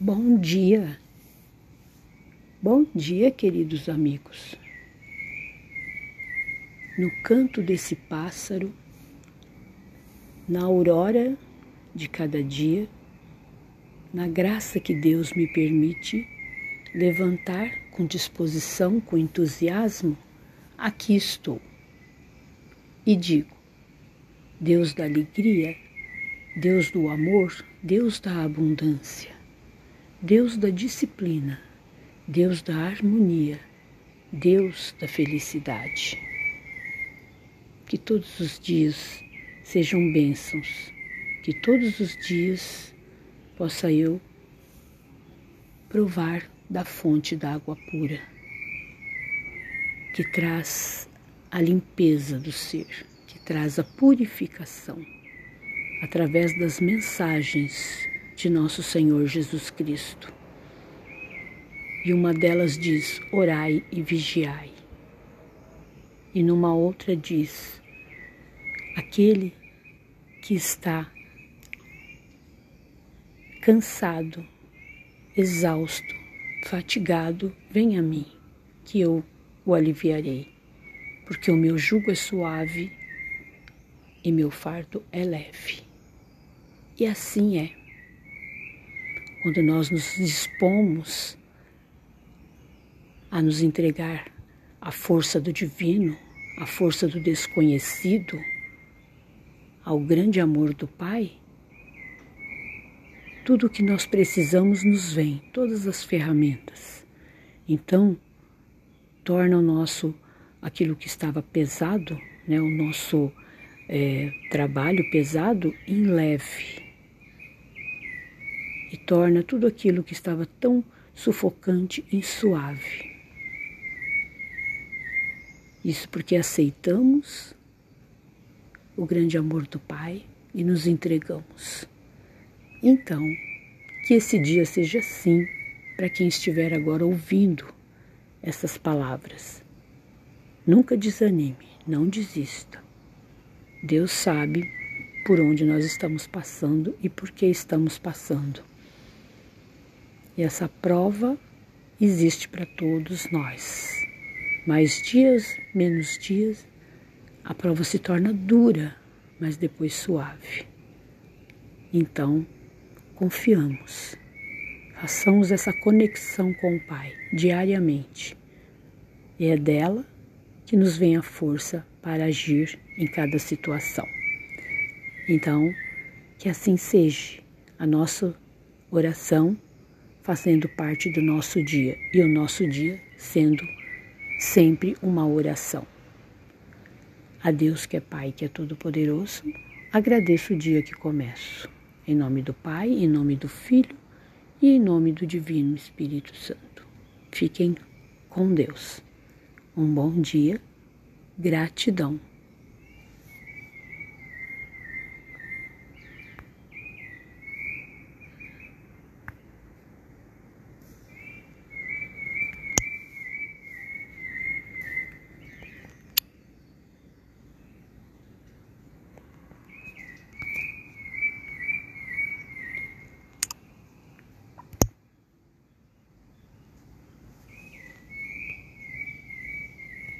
Bom dia. Bom dia, queridos amigos. No canto desse pássaro, na aurora de cada dia, na graça que Deus me permite levantar com disposição, com entusiasmo, aqui estou. E digo: Deus da alegria, Deus do amor, Deus da abundância Deus da disciplina, Deus da harmonia, Deus da felicidade. Que todos os dias sejam bênçãos, que todos os dias possa eu provar da fonte da água pura, que traz a limpeza do ser, que traz a purificação através das mensagens de nosso Senhor Jesus Cristo. E uma delas diz: orai e vigiai. E numa outra diz: aquele que está cansado, exausto, fatigado, vem a mim, que eu o aliviarei, porque o meu jugo é suave e meu fardo é leve. E assim é quando nós nos dispomos a nos entregar à força do divino, à força do desconhecido, ao grande amor do Pai, tudo o que nós precisamos nos vem, todas as ferramentas. Então, torna o nosso, aquilo que estava pesado, né, o nosso é, trabalho pesado, em leve e torna tudo aquilo que estava tão sufocante em suave. Isso porque aceitamos o grande amor do Pai e nos entregamos. Então, que esse dia seja assim para quem estiver agora ouvindo essas palavras. Nunca desanime, não desista. Deus sabe por onde nós estamos passando e por que estamos passando. E essa prova existe para todos nós. Mais dias, menos dias, a prova se torna dura, mas depois suave. Então, confiamos. Façamos essa conexão com o Pai diariamente. E é dela que nos vem a força para agir em cada situação. Então, que assim seja a nossa oração fazendo parte do nosso dia e o nosso dia sendo sempre uma oração. A Deus que é Pai, que é Todo-Poderoso, agradeço o dia que começo. Em nome do Pai, em nome do Filho e em nome do Divino Espírito Santo. Fiquem com Deus. Um bom dia, gratidão.